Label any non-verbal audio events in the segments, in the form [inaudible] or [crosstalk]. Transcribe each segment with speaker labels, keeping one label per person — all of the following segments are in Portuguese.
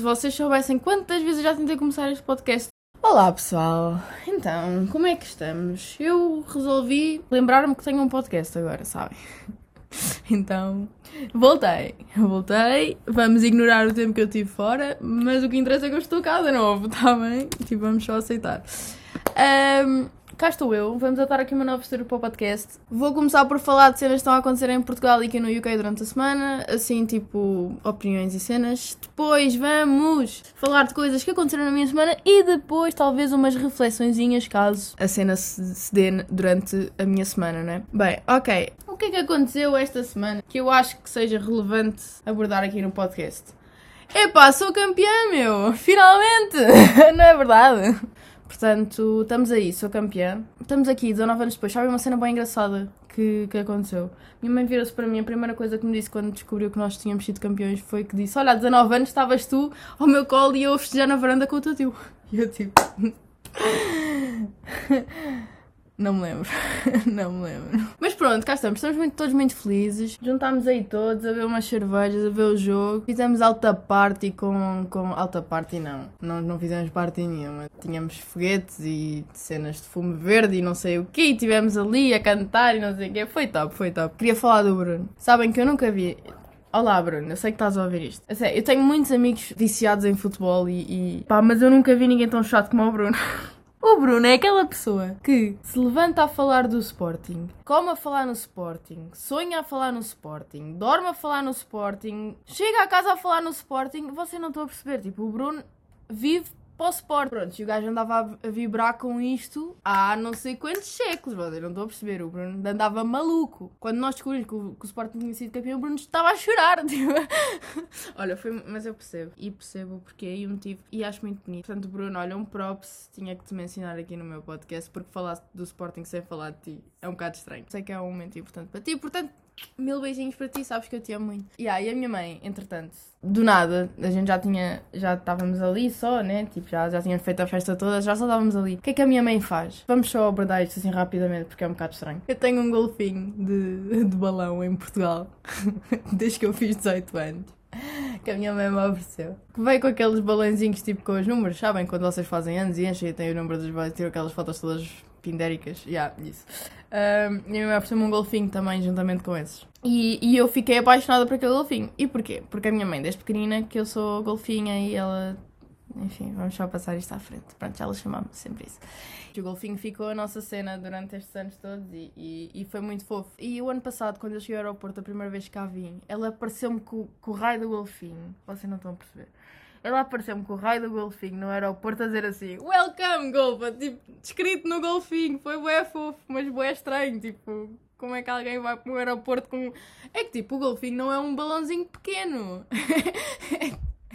Speaker 1: Se vocês soubessem quantas vezes já tentei começar este podcast. Olá pessoal, então, como é que estamos? Eu resolvi lembrar-me que tenho um podcast agora, sabem? [laughs] Então, voltei, voltei. Vamos ignorar o tempo que eu tive fora, mas o que interessa é que eu estou cá de novo, tá bem? Tipo, vamos só aceitar. Um, cá estou eu, vamos atar aqui uma nova postura para o podcast. Vou começar por falar de cenas que estão a acontecer em Portugal e aqui no UK durante a semana, assim, tipo, opiniões e cenas. Depois vamos falar de coisas que aconteceram na minha semana e depois talvez umas reflexõezinhas caso a cena se, se dê durante a minha semana, né? Bem, ok. O que é que aconteceu esta semana que eu acho que seja relevante abordar aqui no podcast? Epá, sou campeã, meu! Finalmente! [laughs] Não é verdade? Portanto, estamos aí, sou campeã. Estamos aqui, 19 anos depois. Sabe uma cena bem engraçada que, que aconteceu? Minha mãe virou-se para mim, a primeira coisa que me disse quando descobriu que nós tínhamos sido campeões foi que disse: Olha, há 19 anos estavas tu ao meu colo e eu a festejar na varanda com o teu tio. [laughs] E eu tipo. Não me lembro. [laughs] Não me lembro. Mas pronto, cá estamos. Estamos muito, todos muito felizes. Juntámos aí todos a ver umas cervejas, a ver o jogo. Fizemos alta party com. com alta party não. Não, não fizemos party nenhuma. Tínhamos foguetes e cenas de fumo verde e não sei o quê. E tivemos ali a cantar e não sei o quê. Foi top, foi top. Queria falar do Bruno. Sabem que eu nunca vi. Olá, Bruno, eu sei que estás a ouvir isto. Eu, sei, eu tenho muitos amigos viciados em futebol e, e. pá, mas eu nunca vi ninguém tão chato como o Bruno. [laughs] O Bruno é aquela pessoa que se levanta a falar do Sporting, come a falar no Sporting, sonha a falar no Sporting, dorme a falar no Sporting, chega a casa a falar no Sporting. Você não estou a perceber. Tipo, o Bruno vive para o. Pronto, e o gajo andava a vibrar com isto há não sei quantos séculos, eu não estou a perceber. O Bruno andava maluco. Quando nós descobrimos que o, que o Sporting tinha sido campeão, o Bruno estava a chorar. [laughs] Tipo. olha, foi, mas eu percebo. E percebo o porquê e o motivo. E acho muito bonito. Portanto, Bruno, olha, um props tinha que te mencionar aqui no meu podcast, porque falaste do Sporting sem falar de ti. É um bocado estranho. Sei que é um momento importante para ti, portanto, mil beijinhos para ti, sabes que eu te amo muito. Yeah, e a minha mãe, entretanto, do nada, a gente já tinha, já estávamos ali só, né? Tipo, já, já tínhamos feito a festa toda, já só estávamos ali. O que é que a minha mãe faz? Vamos só abordar isto assim rapidamente, porque é um bocado estranho. Eu tenho um golfinho de, de balão em Portugal, [laughs] desde que eu fiz 18 anos. Que a minha mãe me ofereceu. Que veio com aqueles balãozinhos tipo com os números, sabem? Quando vocês fazem anos e enchem e tem o número dos balões, tiro aquelas fotos todas pindéricas. Yeah, isso. Um, e a minha mãe ofereceu-me um golfinho também, juntamente com esses. E, e eu fiquei apaixonada por aquele golfinho. E porquê? Porque a minha mãe, desde pequenina, que eu sou golfinha e ela. Enfim, vamos só passar isto à frente. Pronto, ela chamava-me sempre isso. O golfinho ficou a nossa cena durante estes anos todos e, e, e, foi muito fofo. E o ano passado, quando eu cheguei ao aeroporto, a primeira vez que cá vim, ela apareceu-me com, com o raio do golfinho. Vocês não estão a perceber. Ela apareceu-me com o raio do golfinho no aeroporto a dizer assim: Welcome, Golfa! Tipo, escrito no golfinho. Foi bué fofo, mas bué estranho. Tipo, como é que alguém vai para um aeroporto com. É que tipo, o golfinho não é um balãozinho pequeno.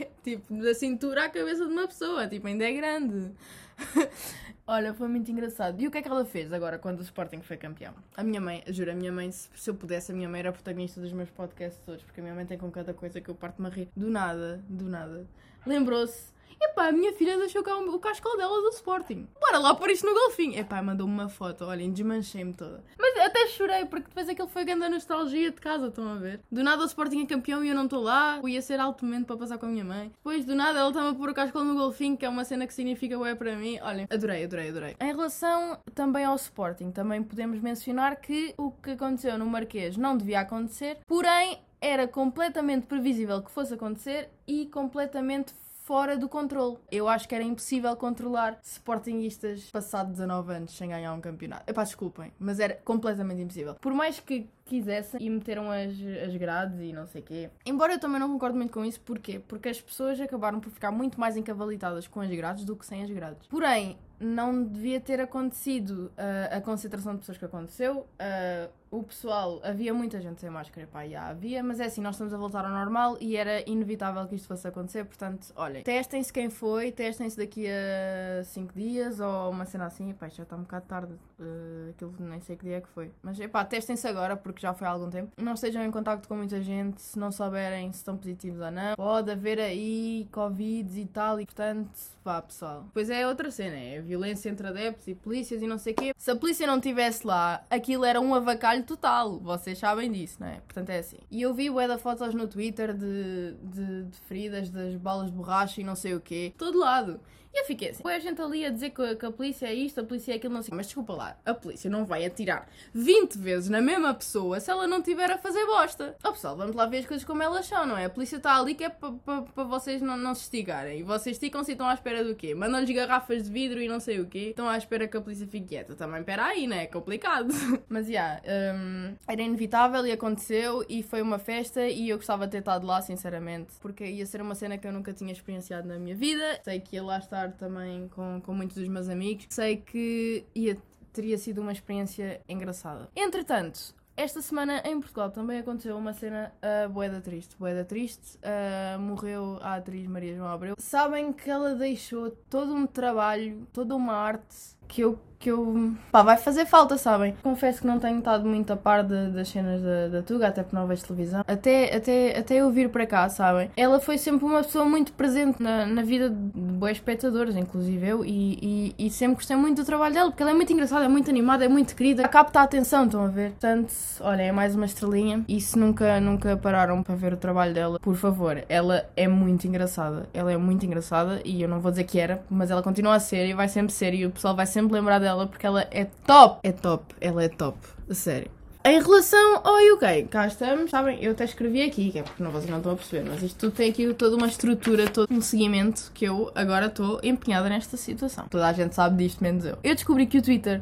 Speaker 1: é, [laughs] tipo, da cintura à cabeça de uma pessoa. Tipo, ainda é grande. [laughs] Olha, foi muito engraçado. E o que é que ela fez agora quando o Sporting foi campeão? A minha mãe, juro, a minha mãe, se, se eu pudesse, a minha mãe era a protagonista dos meus podcasts todos, porque a minha mãe tem com cada coisa que eu parto-me a rir. Do nada, do nada. Lembrou-se Epá, a minha filha deixou cá o cascal dela do Sporting. Bora lá pôr isto no golfinho. Epá, mandou-me uma foto, olhem, desmanchei-me toda. Mas até chorei, porque depois aquilo foi grande nostalgia de casa, estão a ver? Do nada o Sporting é campeão e eu não estou lá. Eu ia ser alto momento para passar com a minha mãe. Depois, do nada, ela está-me a pôr o cascal no golfinho, que é uma cena que significa ué para mim. Olhem, adorei, adorei, adorei. Em relação também ao Sporting, também podemos mencionar que o que aconteceu no Marquês não devia acontecer, porém era completamente previsível que fosse acontecer e completamente fora do controle. Eu acho que era impossível controlar Sportingistas passado 19 anos sem ganhar um campeonato. Epá, desculpem, mas era completamente impossível. Por mais que quisessem e meteram as, as grades e não sei o quê. Embora eu também não concordo muito com isso, porquê? Porque as pessoas acabaram por ficar muito mais encavalitadas com as grades do que sem as grades. Porém, não devia ter acontecido uh, a concentração de pessoas que aconteceu. Uh, o pessoal, havia muita gente sem máscara, pá, já havia, mas é assim, nós estamos a voltar ao normal e era inevitável que isto fosse acontecer, portanto, olhem, testem-se quem foi, testem-se daqui a 5 dias ou uma cena assim, pá, já está um bocado tarde, uh, aquilo nem sei que dia é que foi, mas pá, testem-se agora porque porque já foi há algum tempo. Não estejam em contacto com muita gente se não souberem se estão positivos ou não. Pode haver aí Covid e tal, e portanto, vá pessoal. Pois é outra cena, é violência entre adeptos e polícias e não sei o quê. Se a polícia não estivesse lá, aquilo era um avacalho total. Vocês sabem disso, não é? Portanto é assim. E eu vi bué da fotos no Twitter de, de, de feridas das balas de borracha e não sei o quê. Todo lado. E eu fiquei assim, a gente ali a dizer que, que, a polícia é isto, a polícia é aquilo, não sei. Mas desculpa lá, a polícia não vai atirar 20 vezes na mesma pessoa se ela não tiver a fazer bosta. Ó oh, pessoal, vamos lá ver as coisas como elas são, não é? A polícia está ali que é para pa, pa vocês não, não se estigarem. E vocês esticam-se e estão à espera do quê? Mandam-lhes garrafas de vidro e não sei o quê. Estão à espera que a polícia fique quieta. Também, pera aí, né? É complicado. [laughs] Mas, já, yeah, um, era inevitável e aconteceu e foi uma festa e eu gostava de ter estado lá, sinceramente. Porque ia ser uma cena que eu nunca tinha experienciado na minha vida. Sei que ia lá estar também com com, muitos dos meus amigos. Sei que ia, teria sido uma experiência engraçada. Entretanto, esta semana em Portugal também aconteceu uma cena uh, boeda triste. Boeda triste. Uh, morreu a atriz Maria João Abreu. Sabem que ela deixou todo um trabalho, toda uma arte que eu que eu. pá, vai fazer falta, sabem? Confesso que não tenho estado muito a par de, das cenas da, da Tuga, até porque não vejo televisão. Até, até, até eu vir para cá, sabem? Ela foi sempre uma pessoa muito presente na, na vida de boas espectadores, inclusive eu, e, e, e, sempre gostei muito do trabalho dela, porque ela é muito engraçada, é muito animada, é muito querida, capta a atenção, estão a ver? Portanto, olha, é mais uma estrelinha. E se nunca, nunca pararam para ver o trabalho dela, por favor, ela é muito engraçada. Ela é muito engraçada, e eu não vou dizer que era, mas ela continua a ser e vai sempre ser, e o pessoal vai sempre lembrar dela dela porque ela é top. É top, ela é top. A sério. Em relação ao UK, cá estamos, sabem, eu até escrevi aqui, que é porque não, vocês não estão a perceber, mas isto tudo tem aqui toda uma estrutura, todo um seguimento que eu agora estou empenhada nesta situação. Toda a gente sabe disto, menos eu. Eu descobri que o Twitter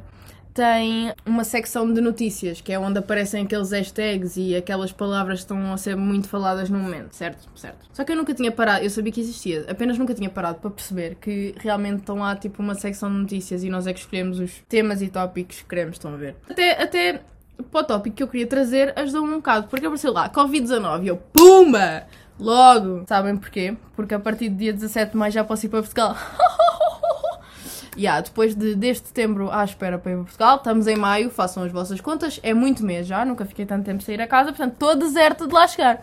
Speaker 1: tem uma secção de notícias, que é onde aparecem aqueles hashtags e aquelas palavras que estão a ser muito faladas no momento, certo? Certo. Só que eu nunca tinha parado, eu sabia que existia, apenas nunca tinha parado para perceber que realmente estão lá tipo uma secção de notícias e nós é que escolhemos os temas e tópicos que queremos, estão a ver? Até, até para o tópico que eu queria trazer ajudou-me um bocado, porque apareceu lá Covid-19 e eu, PUMBA! Logo! Sabem porquê? Porque a partir do dia 17 de maio já posso ir para Portugal. [laughs] yeah, depois de, desde setembro à espera para ir para Portugal, estamos em maio, façam as vossas contas, é muito mês já, nunca fiquei tanto tempo sair a casa, portanto estou deserta de lá chegar.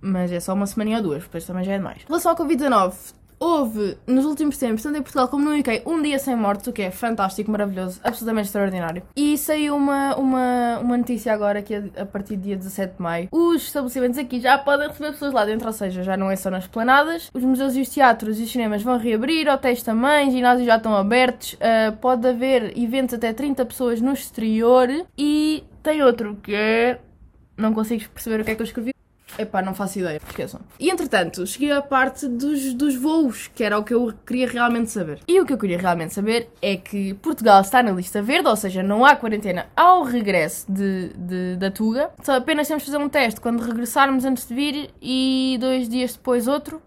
Speaker 1: Mas é só uma semana ou duas, depois também já é demais. Em relação ao Covid-19, houve nos últimos tempos, tanto em Portugal como no UK, um dia sem mortes, o que é fantástico, maravilhoso, absolutamente extraordinário. E saiu uma, uma, uma notícia agora que a partir do dia 17 de maio, os estabelecimentos aqui já podem receber pessoas lá dentro, ou seja, já não é só nas planadas. Os museus e os teatros e os cinemas vão reabrir, hotéis também, ginásios já estão abertos, uh, pode haver eventos até 30 pessoas no exterior e tem outro que é. Não consigo perceber o que é que eu escrevi. Epá, não faço ideia, esqueçam. E entretanto, cheguei à parte dos, dos voos, que era o que eu queria realmente saber. E o que eu queria realmente saber é que Portugal está na lista verde, ou seja, não há quarentena ao regresso de, de da Tuga. Só apenas temos de fazer um teste quando regressarmos antes de vir e dois dias depois outro.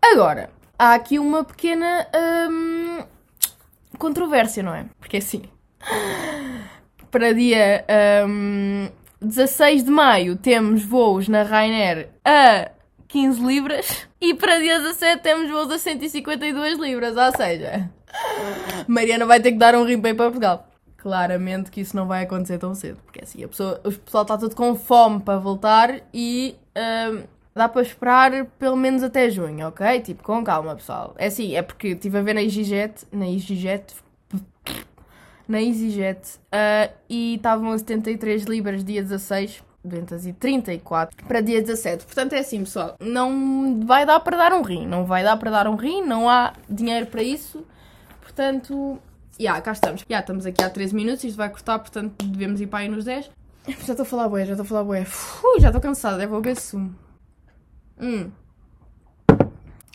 Speaker 1: Agora, há aqui uma pequena hum, controvérsia, não é? Porque assim, para dia. Hum, 16 de maio temos voos na Ryanair a 15 libras e para dia 17 temos voos a 152 libras, ou seja, [laughs] Mariana vai ter que dar um rimpei para Portugal. Claramente que isso não vai acontecer tão cedo, porque assim, a pessoa, o pessoal está tudo com fome para voltar e hum, dá para esperar pelo menos até junho, ok? Tipo, com calma, pessoal. É assim, é porque estive a ver na EasyJet, na EasyJet, na EasyJet uh, e estavam a 73 libras dia 16 234 para dia 17. Portanto, é assim, pessoal. Não vai dar para dar um rim. Não vai dar para dar um rim. Não há dinheiro para isso. Portanto, já, yeah, cá estamos. Já yeah, estamos aqui há 13 minutos. Isto vai cortar, portanto, devemos ir para aí nos 10. [laughs] Já estou a falar bué, já estou a falar. Uf, já estou cansada. Eu vou beber sumo. Hum.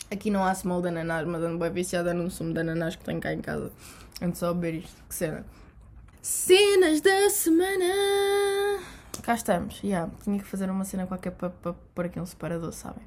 Speaker 1: Aqui não há small de ananás, mas ando bem viciada num sumo de ananás que tenho cá em casa. Antes só beber isto. Que cena. Cenas da semana. Cá estamos. Yeah, tinha que fazer uma cena qualquer para pôr aqui um separador, sabem?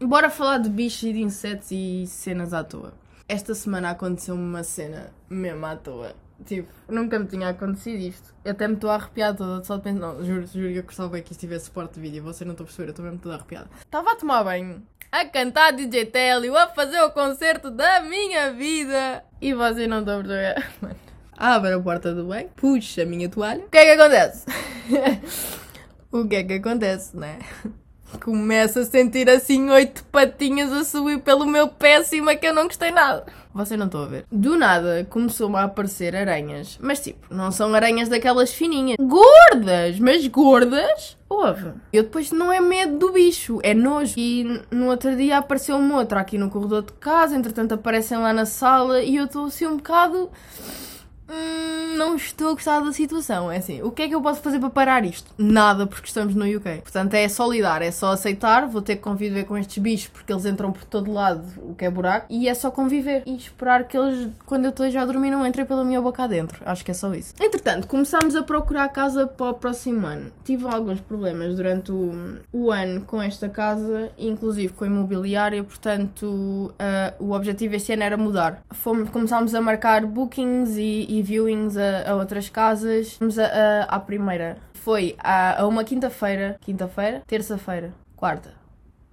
Speaker 1: Bora falar de bichos e de insetos e cenas à toa. Esta semana aconteceu-me uma cena mesmo à toa. Tipo, nunca me tinha acontecido isto. Eu até me estou a arrepiar toda, só de pensar. Não, juro, juro que eu gostava bem que isto tivesse suporte de vídeo. Vocês não estão a perceber, eu estou mesmo toda arrepiada. Estava a tomar banho a cantar DJ Telly, a fazer o concerto da minha vida. E vocês não estão a perceber. Mano, [laughs] abre a porta do banho, puxa a minha toalha. O que é que acontece? [laughs] o que é que acontece, né? Começo a sentir assim oito patinhas a subir pelo meu pé acima que eu não gostei nada. Vocês não estão a ver. Do nada começou-me a aparecer aranhas. Mas tipo, não são aranhas daquelas fininhas. Gordas! Mas gordas? Ouve. Eu depois não é medo do bicho, é nojo. E no outro dia apareceu uma outra aqui no corredor de casa, entretanto aparecem lá na sala e eu estou assim um bocado Hum, não estou a gostar da situação. É assim, o que é que eu posso fazer para parar isto? Nada, porque estamos no UK. Portanto, é só lidar, é só aceitar. Vou ter que conviver com estes bichos porque eles entram por todo lado, o que é buraco. E é só conviver e esperar que eles, quando eu esteja a dormir, não entrem pela minha boca adentro. Acho que é só isso. Entretanto, começámos a procurar casa para o próximo ano. Tive alguns problemas durante o, o ano com esta casa, inclusive com a imobiliária. Portanto, uh, o objetivo este ano era mudar. Fomos, começámos a marcar bookings e, e viewings a, a, outras casas. Vamos a, a, à primeira. Foi a, a uma quinta-feira. Quinta-feira? Terça-feira. Quarta.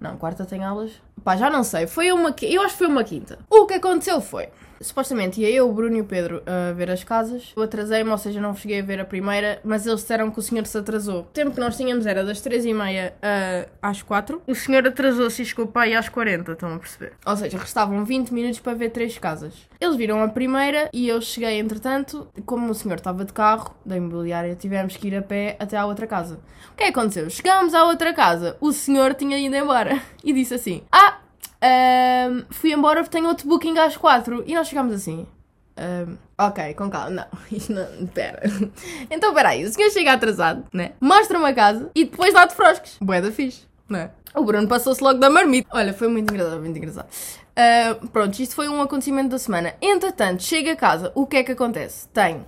Speaker 1: Não, quarta tem aulas. Pá, já não sei. Foi uma. Eu acho que foi uma quinta. O que aconteceu foi. Supostamente ia eu, o Bruno e o Pedro a ver as casas. Eu atrasei-me, ou seja, não cheguei a ver a primeira, mas eles disseram que o senhor se atrasou. O tempo que nós tínhamos era das 3h30 uh, às 4 O senhor atrasou-se e aí às 40, estão a perceber? Ou seja, restavam 20 minutos para ver três casas. Eles viram a primeira e eu cheguei, entretanto, como o senhor estava de carro, da imobiliária, tivemos que ir a pé até à outra casa. O que é que aconteceu? Chegámos à outra casa, o senhor tinha ido embora [laughs] e disse assim: Ah! Um, fui embora porque tenho outro booking às 4 e nós chegámos assim. Um, ok, com calma. Não, [laughs] isto não. Pera. Então, peraí, o senhor chega atrasado, né? Mostra uma casa e depois dá de froscos. Boé da fixe, né? O Bruno passou-se logo da marmita. Olha, foi muito engraçado, muito engraçado. Uh, pronto, isto foi um acontecimento da semana. Entretanto, chega a casa, o que é que acontece? Tem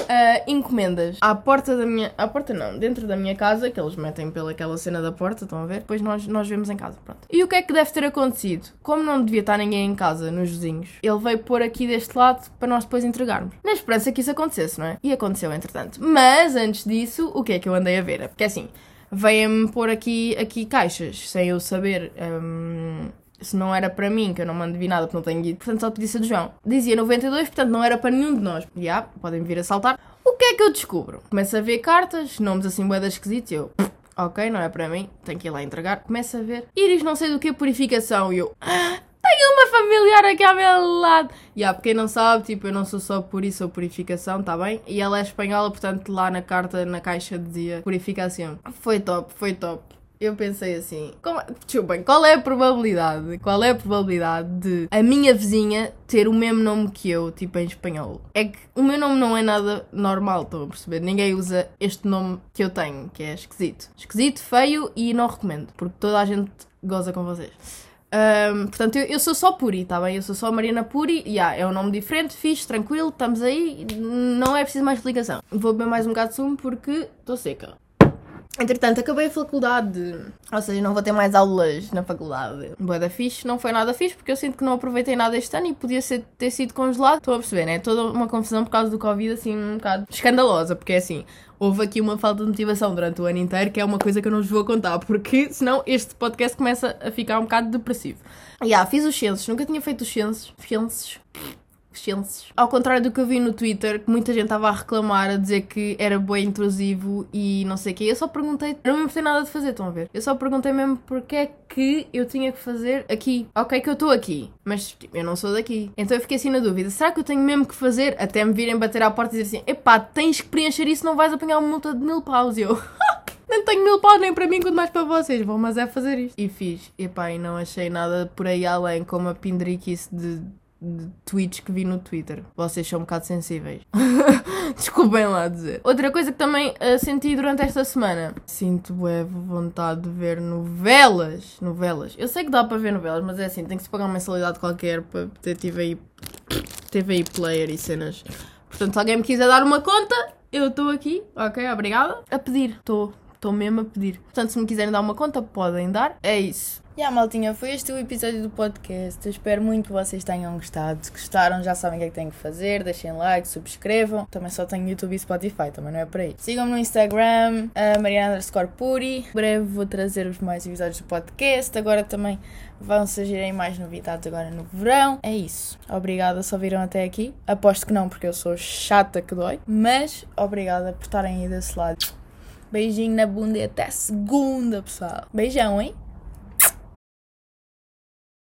Speaker 1: uh, encomendas à porta da minha. À porta não, dentro da minha casa, que eles metem pelaquela cena da porta, estão a ver? Depois nós, nós vemos em casa, pronto. E o que é que deve ter acontecido? Como não devia estar ninguém em casa, nos vizinhos, ele veio pôr aqui deste lado para nós depois entregarmos. Na esperança que isso acontecesse, não é? E aconteceu entretanto. Mas antes disso, o que é que eu andei a ver? Porque assim, veio-me pôr aqui, aqui caixas, sem eu saber. Um, se não era para mim, que eu não mando vir nada porque não tenho guia, portanto só podia ser do João. Dizia 92, portanto não era para nenhum de nós. Já, yeah, podem vir a saltar. O que é que eu descubro? Começo a ver cartas, nomes assim boedas esquisitos e eu... Ok, não é para mim, tenho que ir lá entregar. Começo a ver. Iris não sei do que, purificação. E eu... Ah, tenho uma familiar aqui ao meu lado. E yeah, quem não sabe, tipo, eu não sou só por isso ou purificação, tá bem? E ela é espanhola, portanto lá na carta, na caixa dizia purificação. Foi top, foi top eu pensei assim, como, desculpem, qual é a probabilidade, qual é a probabilidade de a minha vizinha ter o mesmo nome que eu, tipo em espanhol? É que o meu nome não é nada normal, estão a perceber? Ninguém usa este nome que eu tenho, que é esquisito. Esquisito, feio e não recomendo, porque toda a gente goza com vocês. Um, portanto, eu, eu, sou só Puri, tá bem? Eu sou só Mariana Puri, yeah, é um nome diferente, fixe, tranquilo, estamos aí, não é preciso mais explicação. Vou beber mais um bocado de sumo porque estou seca. Entretanto, acabei a faculdade, ou seja, não vou ter mais aulas na faculdade. Boa da fixe, não foi nada fixe, porque eu sinto que não aproveitei nada este ano e podia ser, ter sido congelado. Estou a perceber, né? Toda uma confusão por causa do Covid, assim, um bocado escandalosa, porque é assim, houve aqui uma falta de motivação durante o ano inteiro, que é uma coisa que eu não vos vou contar, porque [laughs] senão este podcast começa a ficar um bocado depressivo. E yeah, fiz os ciências, nunca tinha feito os ciências. Ciências Ao contrário do que eu vi no Twitter, que muita gente estava a reclamar, a dizer que era bem intrusivo e não sei o quê. Eu só perguntei, não me tem nada de fazer, estão a ver? Eu só perguntei mesmo porque é que eu tinha que fazer aqui. Ok, que eu estou aqui, mas tipo, eu não sou daqui. Então eu fiquei assim na dúvida: será que eu tenho mesmo que fazer? Até me virem bater à porta e dizer assim: epá, tens que preencher isso, não vais apanhar uma multa de mil paus. E eu. [laughs] Nem tenho mil paus nem para mim, quanto mais para vocês. Vou, mas é fazer isto. E fiz. Epá, e não achei nada por aí além, como a pindriquice de de tweets que vi no Twitter. Vocês são um bocado sensíveis. [laughs] Desculpem lá dizer. Outra coisa que também uh, senti durante esta semana. Sinto bué vontade de ver novelas. Novelas. Eu sei que dá para ver novelas, mas é assim, tem que se pagar uma mensalidade qualquer para ter TV, TV player e cenas. Portanto, se alguém me quiser dar uma conta, eu estou aqui, ok? Obrigada. A pedir. Estou Estou mesmo a pedir. Portanto, se me quiserem dar uma conta, podem dar. É isso. E yeah, maltinha, foi este o episódio do podcast. Eu espero muito que vocês tenham gostado. Se gostaram, já sabem o que é que têm que fazer. Deixem like, subscrevam. Também só tenho YouTube e Spotify, também não é por aí. Sigam-me no Instagram, a Mariana Puri. Em breve vou trazer-vos mais episódios do podcast. Agora também vão surgirem mais novidades agora no verão. É isso. Obrigada se ouviram até aqui. Aposto que não, porque eu sou chata que dói. Mas obrigada por estarem aí desse lado. Beijinho na bunda e até segunda, pessoal. Beijão, hein?